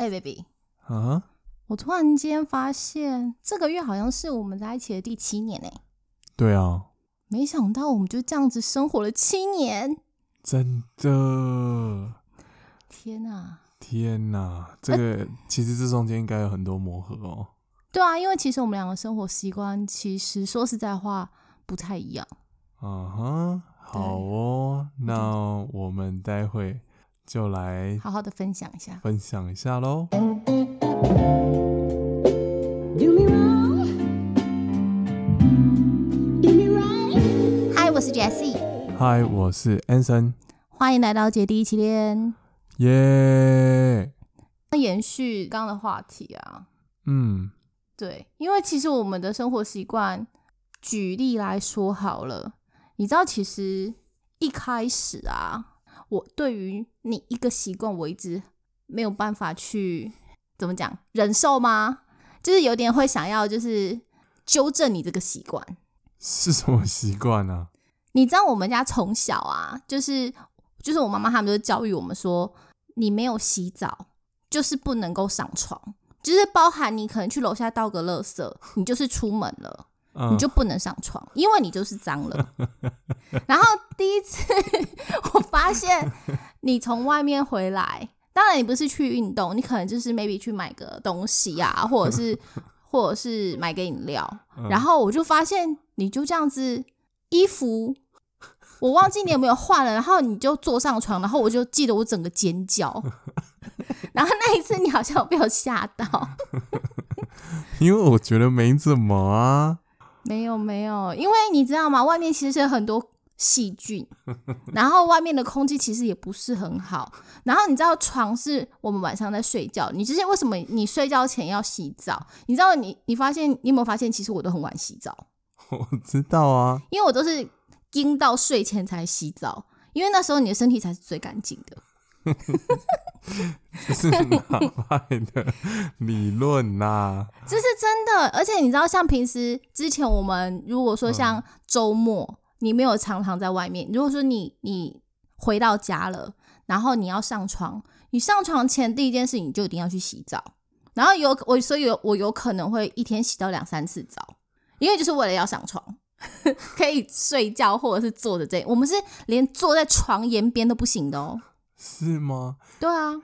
哎、b a b y 啊，我突然间发现这个月好像是我们在一起的第七年哎、对啊，没想到我们就这样子生活了七年，真的，天啊！天哪，这个、其实这中间应该有很多磨合哦。对啊，因为其实我们两个生活习惯其实说实在话不太一样。啊哈，好哦，那我们待会就来好好的分享一下。分享一下喽。嗨，我是 Jessie，嗨，我是 Anson，欢迎来到姐弟一起练。耶、那延续刚刚的话题啊，嗯，对，因为其实我们的生活习惯，举例来说好了，你知道，其实一开始啊，我对于你一个习惯，我一直没有办法去怎么讲忍受吗？就是有点会想要，就是纠正你这个习惯。是什么习惯啊呢？你知道我们家从小啊，就是就是我妈妈他们就教育我们说，你没有洗澡就是不能够上床，就是包含你可能去楼下倒个垃圾，你就是出门了，嗯，你就不能上床，因为你就是脏了。然后第一次 我发现你从外面回来，当然你不是去运动，你可能就是 maybe 去买个东西啊，或者是 或者是买个饮料，嗯然后我就发现你就这样子衣服。我忘记你有没有换了，然后你就坐上床，然后我就记得我整个尖叫，然后那一次你好像有被我吓到，因为我觉得没怎么啊。没有没有，因为你知道吗？外面其实有很多细菌，然后外面的空气其实也不是很好。然后你知道床是我们晚上在睡觉，你之前为什么你睡觉前要洗澡？你知道你你发现你有没有发现，其实我都很晚洗澡，我知道啊，因为我都是盯到睡前才洗澡，因为那时候你的身体才是最干净的。这是哪来的理论呐、这是真的，而且你知道，像平时之前我们如果说像周末，你没有常常在外面，如果说你你回到家了，然后你要上床，你上床前第一件事你就一定要去洗澡，然后有我所以有我有可能会一天洗到两三次澡，因为就是为了要上床。可以睡觉或者是坐着这，我们是连坐在床沿边都不行的哦。是吗？对啊，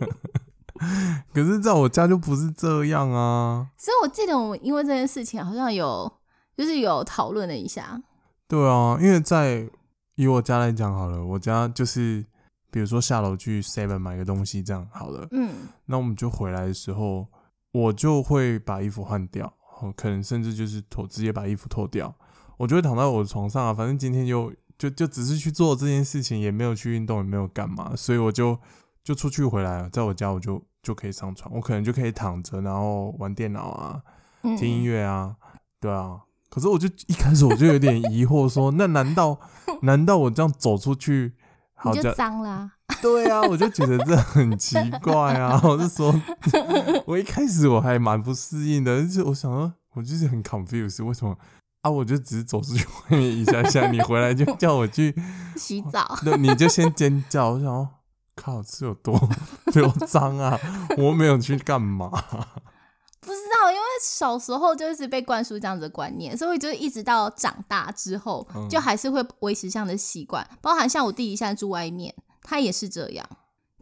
可是在我家就不是这样啊。所以我记得我们因为这件事情好像有就是有讨论了一下。对啊，因为在以我家来讲好了，我家就是比如说下楼去 Seven 买个东西这样好了，嗯，那我们就回来的时候，我就会把衣服换掉，哦，可能甚至就是脱直接把衣服脱掉，我就会躺在我的床上啊，反正今天就就就只是去做这件事情，也没有去运动，也没有干嘛，所以我就就出去回来了，在我家我就就可以上床，我可能就可以躺着，然后玩电脑啊，嗯听音乐啊，对啊。可是我就一开始我就有点疑惑说，那难道 难道我这样走出去，好就像脏啦。对啊，我就觉得这很奇怪啊！我就说，我一开始我还蛮不适应的，就是我想说，我就是很 confused，为什么啊？我就只是走出去外面一下下，你回来就 叫我去，洗澡，那，你就先尖叫。我想哦，靠，这有多多脏啊？我没有去干嘛？不知道，因为小时候就是被灌输这样子的观念，所以就一直到长大之后，嗯就还是会维持这样的习惯。包含像我弟弟现在住外面，他也是这样，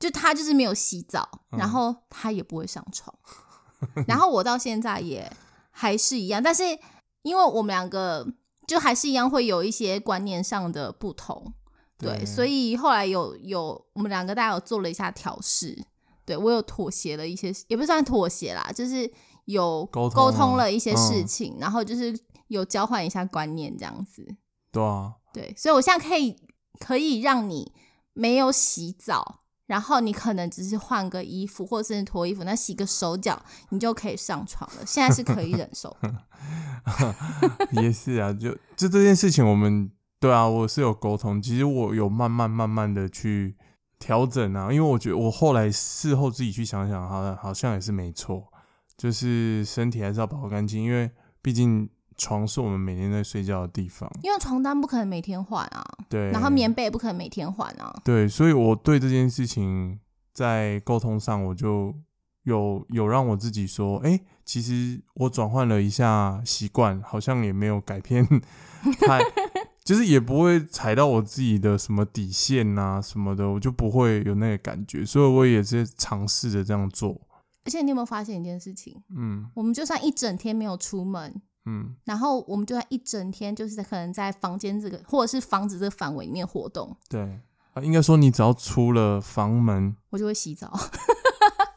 就他就是没有洗澡，嗯然后他也不会上床，然后我到现在也还是一样，但是因为我们两个就还是一样会有一些观念上的不同，对，对。所以后来有有我们两个大家有做了一下调试，对我有妥协了一些，也不算妥协啦，就是有沟通沟通啊了一些事嗯。情，然后就是有交换一下观念这样子，对啊，对，所以我现在可以可以让你没有洗澡。然后你可能只是换个衣服，或者是脱衣服，那洗个手脚，你就可以上床了。现在是可以忍受的。也是啊，就就这件事情，我们对啊，我是有沟通。其实我有慢慢慢慢的去调整啊，因为我觉得我后来事后自己去想想，好像好像也是没错，就是身体还是要保护干净，因为毕竟床是我们每天在睡觉的地方。因为床单不可能每天换啊，对，然后棉被也不可能每天换啊。对，所以我对这件事情在沟通上，我就有有让我自己说，哎、其实我转换了一下习惯，好像也没有改变太，就是也不会踩到我自己的什么底线呐、什么的，我就不会有那个感觉，所以我也是尝试着这样做。而且你有没有发现一件事情？嗯我们就算一整天没有出门，嗯，然后我们就在一整天就是在可能在房间这个或者是房子这个范围里面活动，对啊，应该说你只要出了房门，我就会洗澡。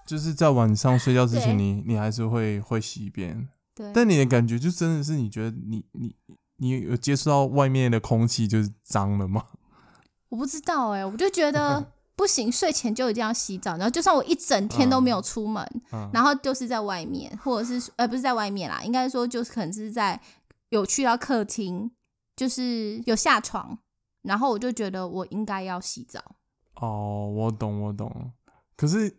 就是在晚上睡觉之前对你，你还是会会洗一遍。对，但你的感觉就真的是你觉得你你你有接触到外面的空气就是脏了吗？我不知道哎、我就觉得不行，睡前就一定要洗澡。然后就算我一整天都没有出门，嗯然后就是在外面，或者是呃不是在外面啦，应该说就是可能是在有去到客厅，就是有下床，然后我就觉得我应该要洗澡。哦，我懂我懂。可是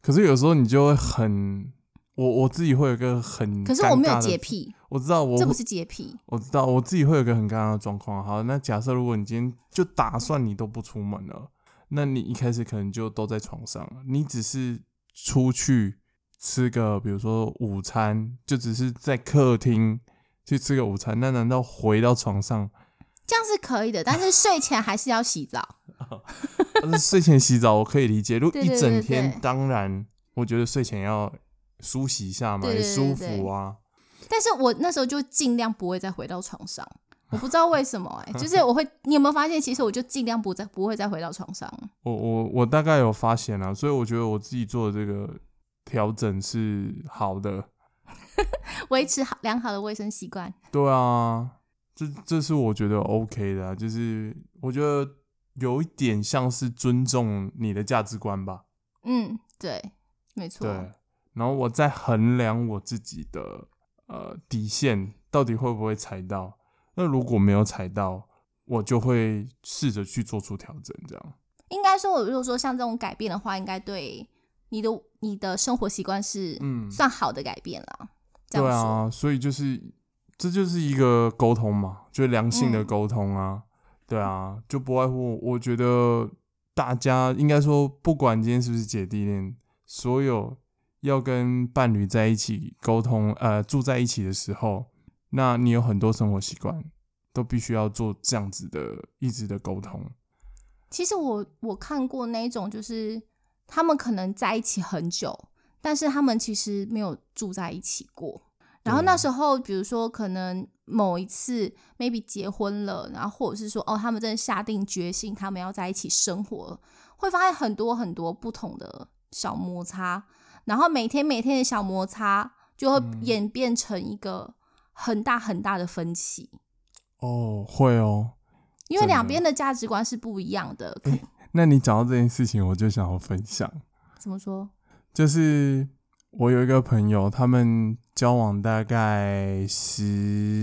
可是有时候你就会很，我我自己会有一个很，可是我没有洁，癖，我知道我这不是洁癖。我知道我自己会有一个很尴尬的状况。好，那假设如果你今天就打算你都不出门了，那你一开始可能就都在床上，你只是出去吃个，比如说午餐，就只是在客厅去吃个午餐，那难道回到床上，这样是可以的，但是睡前还是要洗澡。但是睡前洗澡我可以理解，如果一整天，对当然我觉得睡前要梳洗一下嘛，也舒服啊。但是我那时候就尽量不会再回到床上，我不知道为什么哎、就是我会，你有没有发现，其实我就尽量不再不会再回到床上。我我我大概有发现啊，所以我觉得我自己做的这个调整是好的。维持好良好的卫生习惯。对啊，这这是我觉得 OK 的、啊，就是我觉得有一点像是尊重你的价值观吧。嗯，对，没错。对，然后我在衡量我自己的呃底线到底会不会踩到。那如果没有踩到，我就会试着去做出调整，这样。应该说，我如果说像这种改变的话，应该对你的你的生活习惯是嗯算好的改变了。这对啊，所以就是这就是一个沟通嘛，就是良性的嗯沟通啊。对啊，就不外乎我觉得大家应该说，不管今天是不是姐弟恋，所有要跟伴侣在一起沟通，呃，住在一起的时候，那你有很多生活习惯，都必须要做这样子的一直的沟通。其实我我看过那一种，就是他们可能在一起很久，但是他们其实没有住在一起过。然后那时候，比如说可能某一次 maybe 结婚了，然后或者是说哦，他们真的下定决心，他们要在一起生活了，会发现很多很多不同的小摩擦，然后每天每天的小摩擦就会嗯演变成一个很大很大的分歧，哦，会哦。因为两边的价值观是不一样的。可那你讲到这件事情，我就想要分享。怎么说？就是我有一个朋友，他们交往大概十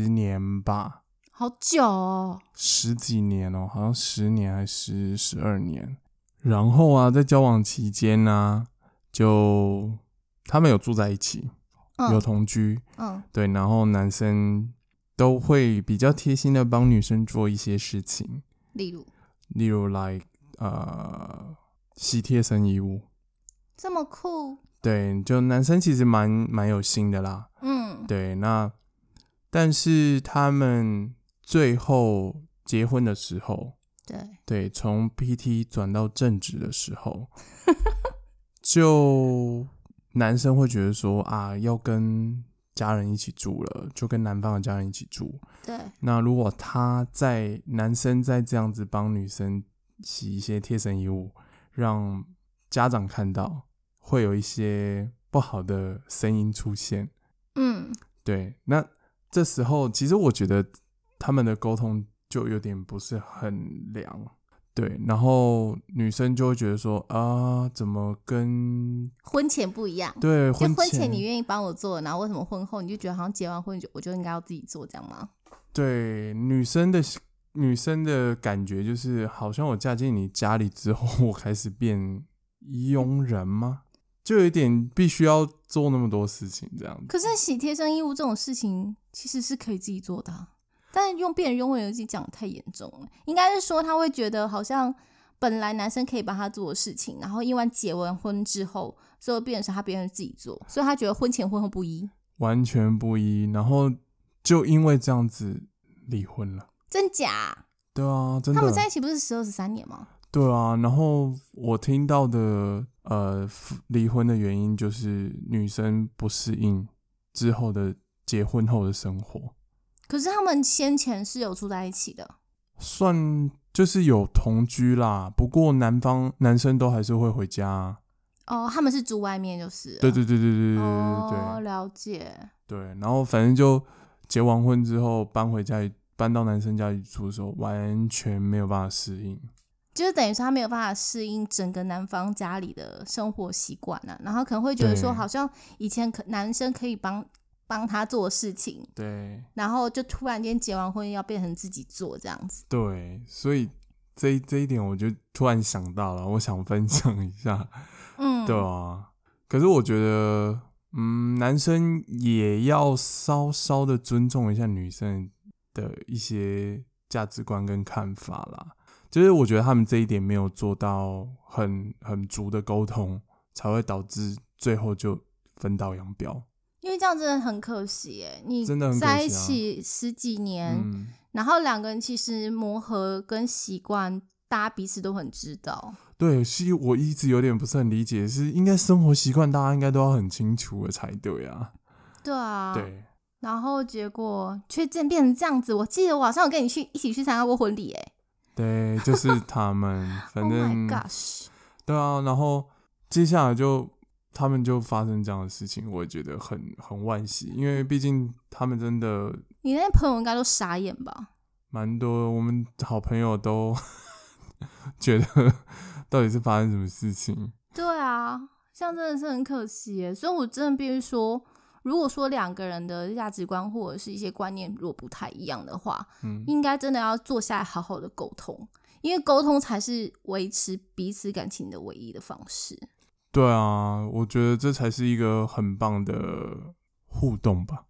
年吧，好久哦，十几年哦，好像十年还是十二年。然后啊，在交往期间呢、就他们有住在一起，有嗯同居，嗯。对，然后男生都会比较贴心的帮女生做一些事情，例如？例如 like 呃洗贴身衣物，这么酷，对，就男生其实蛮蛮有心的啦，嗯。对，那但是他们最后结婚的时候，对，对，从 PT 转到正职的时候，就男生会觉得说啊，要跟家人一起住了，就跟男方的家人一起住。对，那如果他在男生在这样子帮女生洗一些贴身衣物，让家长看到，会有一些不好的声音出现。嗯对，那这时候其实我觉得他们的沟通就有点不是很良。对，然后女生就会觉得说啊，怎么跟婚前不一样。对就婚前前你愿意帮我做，然后为什么婚后你就觉得好像结完婚就我就应该要自己做这样吗？对女生的女生的感觉就是，好像我嫁进你家里之后，我开始变佣人吗？就有一点必须要做那么多事情这样子。可是洗贴身衣物这种事情其实是可以自己做的啊、但是用变人佣人游戏讲得太严重了，应该是说他会觉得好像本来男生可以帮他做的事情，然后因为结完婚之后，最后变成是他别人自己做，所以他觉得婚前婚后不一，完全不一，然后就因为这样子离婚了。真假？对啊，真的。他们在一起不是十二十三年吗？对啊，然后我听到的呃离婚的原因就是女生不适应之后的结婚后的生活，可是他们先前是有住在一起的，算就是有同居啦。不过男方男生都还是会回家。哦，他们是住外面就是对，对对对对对对对哦，对了解，对。然后反正就结完婚之后搬回家里，搬到男生家里住的时候，完全没有办法适应。就是等于说他没有办法适应整个男方家里的生活习惯啊，然后可能会觉得说，好像以前可男生可以帮帮他做事情，对然后就突然间结完婚要变成自己做这样子。对，所以这一这一点我就突然想到了，我想分享一下。嗯，对啊，可是我觉得，嗯，男生也要稍稍的尊重一下女生的一些价值观跟看法啦。就是我觉得他们这一点没有做到很很足的沟通，才会导致最后就分道扬镳。因为这样真的很可惜哎，你真的在一起十几年，嗯，然后两个人其实磨合跟习惯，大家彼此都很知道。对，是我一直有点不是很理解，是应该生活习惯大家应该都要很清楚的才对啊。对啊，。对，然后结果却变变成这样子。我记得我好像有跟你去一起去参加过婚礼哎。对，就是他们，反 Oh 正 my gosh！对啊，然后接下来就他们就发生这样的事情，我也觉得很很惋惜，因为毕竟他们真的你那些朋友应该都傻眼吧？蛮多，我们好朋友都 觉得到底是发生什么事情。对啊，这样真的是很可惜耶。所以我真的必须说，如果说两个人的价值观或者是一些观念如果不太一样的话，嗯，应该真的要坐下来好好的沟通，因为沟通才是维持彼此感情的唯一的方式。对啊，我觉得这才是一个很棒的互动吧。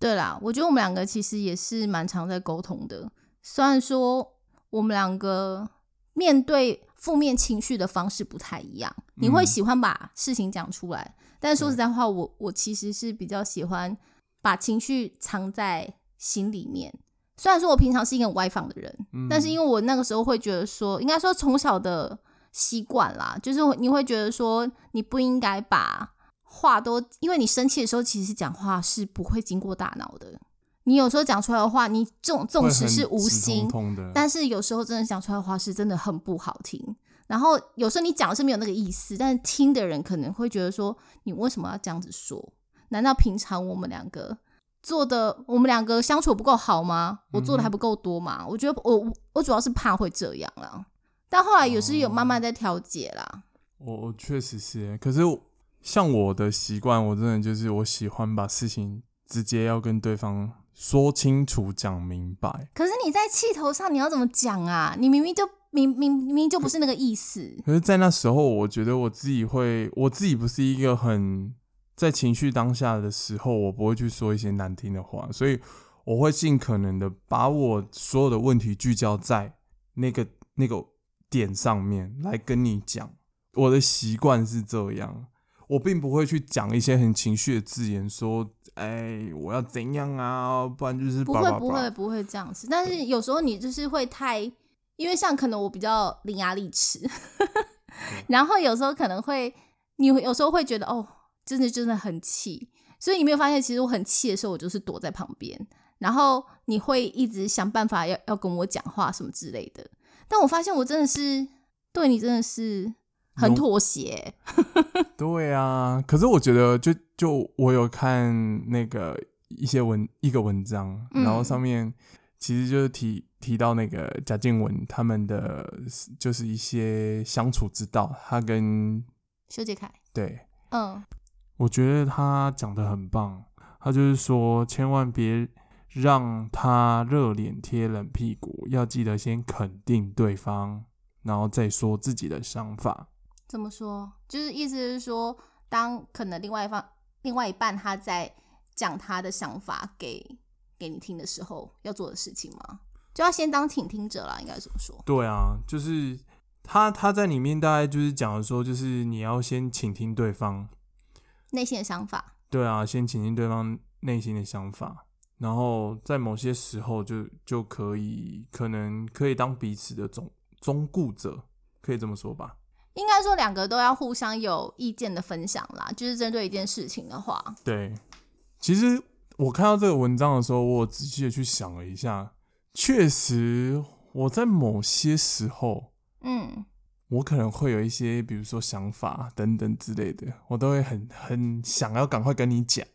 对啦，我觉得我们两个其实也是蛮常在沟通的。虽然说我们两个面对负面情绪的方式不太一样，你会嗯喜欢把事情讲出来，但说实在话，我我其实是比较喜欢把情绪藏在心里面。虽然说我平常是一个很外放的人，嗯，但是因为我那个时候会觉得说，应该说从小的习惯啦，就是你会觉得说，你不应该把话都，因为你生气的时候，其实讲话是不会经过大脑的。你有时候讲出来的话，你纵会很使是无心，通通，但是有时候真的讲出来的话是真的很不好听。然后有时候你讲的是没有那个意思，但是听的人可能会觉得说，你为什么要这样子说？难道平常我们两个做的，我们两个相处不够好吗？我做的还不够多吗？我觉得我我主要是怕会这样啦。但后来也是有慢慢在调节啦。我我确实是欸，可是像我的习惯，我真的就是我喜欢把事情直接要跟对方说清楚、讲明白。可是你在气头上，你要怎么讲啊？你明明就明明明明就不是那个意思。可是，在那时候，我觉得我自己会，我自己不是一个很在情绪当下的时候，我不会去说一些难听的话，所以我会尽可能的把我所有的问题聚焦在那个那个点上面来跟你讲。我的习惯是这样，我并不会去讲一些很情绪的字眼，说，哎，我要怎样啊，不然就是不会不会不会这样子，但是有时候你就是会太，因为像可能我比较伶牙俐齿，然后有时候可能会，你有时候会觉得哦，真的真的很气，所以你没有发现，其实我很气的时候，我就是躲在旁边，然后你会一直想办法要要跟我讲话什么之类的，但我发现我真的是对你真的是很妥协，对啊，可是我觉得就就我有看那个一些文一个文章，嗯然后上面其实就是提提到那个贾静雯他们的就是一些相处之道，他跟修杰楷，对。嗯。我觉得他讲的很棒，他就是说千万别让他热脸贴冷屁股，要记得先肯定对方，然后再说自己的想法。怎么说？就是意思是说，当可能另外一方、另外一半他在讲他的想法给给你听的时候，要做的事情吗？就要先当倾听者啦，应该怎么说。对啊，就是他他在里面大概就是讲的说，就是你要先倾听对方，内心的想法。对啊，先倾听对方内心的想法，然后在某些时候就就可以可能可以当彼此的中中顾者，可以这么说吧？应该说两个都要互相有意见的分享啦，就是针对一件事情的话，对，其实我看到这个文章的时候，我仔细的去想了一下，确实我在某些时候，嗯，我可能会有一些，比如说想法等等之类的，我都会很很想要赶快跟你讲。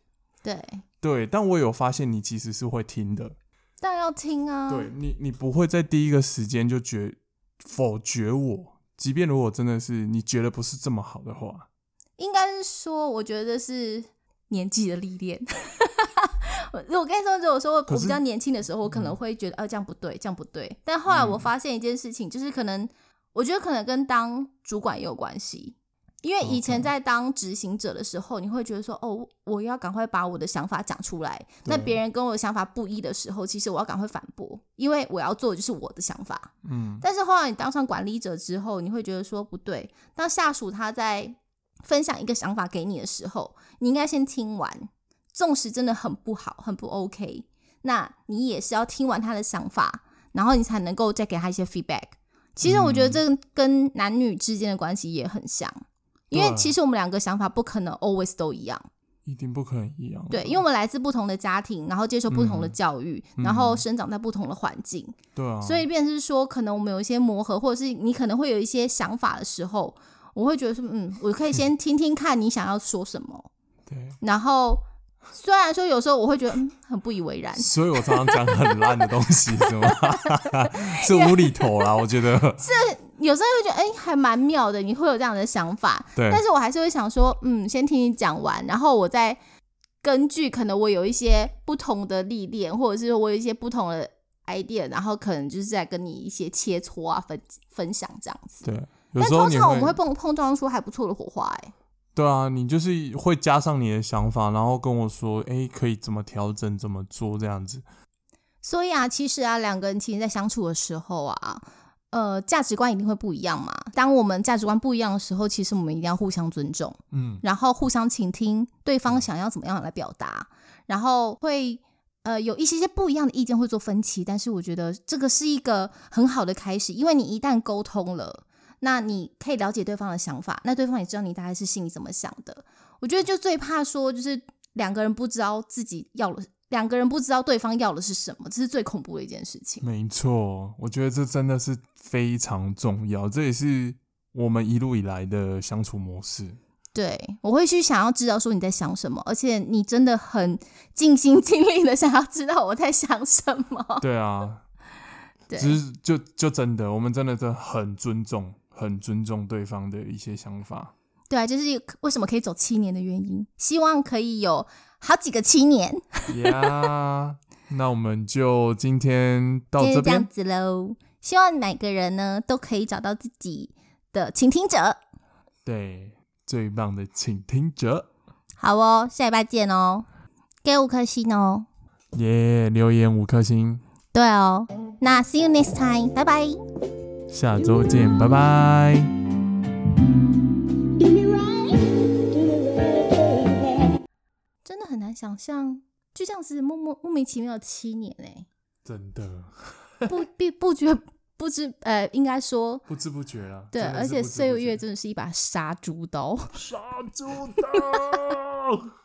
对，对，但我有发现你其实是会听的，但要听啊。对你，你不会在第一个时间就决否决我，即便如果真的是你觉得不是这么好的话，应该是说，我觉得是年纪的历练。我我跟你说，如果说我比较年轻的时候，我可能会觉得，啊，这样不对，这样不对。但后来我嗯发现一件事情，就是可能，我觉得可能跟当主管也有关系。因为以前在当执行者的时候，你会觉得说，哦，我要赶快把我的想法讲出来。那对别人跟我的想法不一的时候，其实我要赶快反驳，因为我要做的就是我的想法。嗯，但是后来你当上管理者之后，你会觉得说不对。当下属他在分享一个想法给你的时候，你应该先听完，纵使真的很不好、很不 OK，那你也是要听完他的想法，然后你才能够再给他一些 feedback。其实我觉得这跟男女之间的关系也很像，因为其实我们两个想法不可能 always 都一样。一定不可能一样。对，因为我们来自不同的家庭，然后接受不同的嗯教育，嗯然后生长在不同的环境，对啊，所以便是说，可能我们有一些磨合，或者是你可能会有一些想法的时候，我会觉得说，嗯，我可以先听听看你想要说什么。对，然后虽然说有时候我会觉得嗯很不以为然，所以我常常讲很烂的东西，是吗？是无厘头啦，我觉得。有时候会觉得哎、还蛮妙的，你会有这样的想法，对，但是我还是会想说，嗯，先听你讲完，然后我再根据可能我有一些不同的历练，或者是我有一些不同的 idea，然后可能就是在跟你一些切磋啊分分享这样子。对，但通常我们会碰碰撞出还不错的火花、哎。对啊，你就是会加上你的想法，然后跟我说，哎，可以怎么调整，怎么做这样子。所以啊，其实啊，两个人其实在相处的时候啊，呃，价值观一定会不一样嘛。当我们价值观不一样的时候，其实我们一定要互相尊重，嗯，然后互相倾听对方想要怎么样来表达，然后会呃有一些些不一样的意见会做分歧，但是我觉得这个是一个很好的开始，因为你一旦沟通了，那你可以了解对方的想法，那对方也知道你大概是心里怎么想的。我觉得就最怕说就是两个人不知道自己要了。两个人不知道对方要的是什么，这是最恐怖的一件事情。没错，我觉得这真的是非常重要，这也是我们一路以来的相处模式。对，我会去想要知道说你在想什么，而且你真的很尽心尽力的想要知道我在想什么。对啊，对，只是就就真的，我们真的真的很尊重，很尊重对方的一些想法。对啊，就是为什么可以走七年的原因，希望可以有好几个七年，呀、那我们就今天到就是这边，这样子喽。希望每个人呢都可以找到自己的倾听者。对，最棒的倾听者，好哦，下礼拜见哦，给五颗星哦。耶、留言五颗星，对哦，那 see you next time，拜拜。下周见，拜拜。难想象，就这样子莫莫莫名其妙的七年哎、真的 不不不觉不知呃，应该说不知不觉了，对，而且岁月真的是一把杀猪刀。杀猪刀。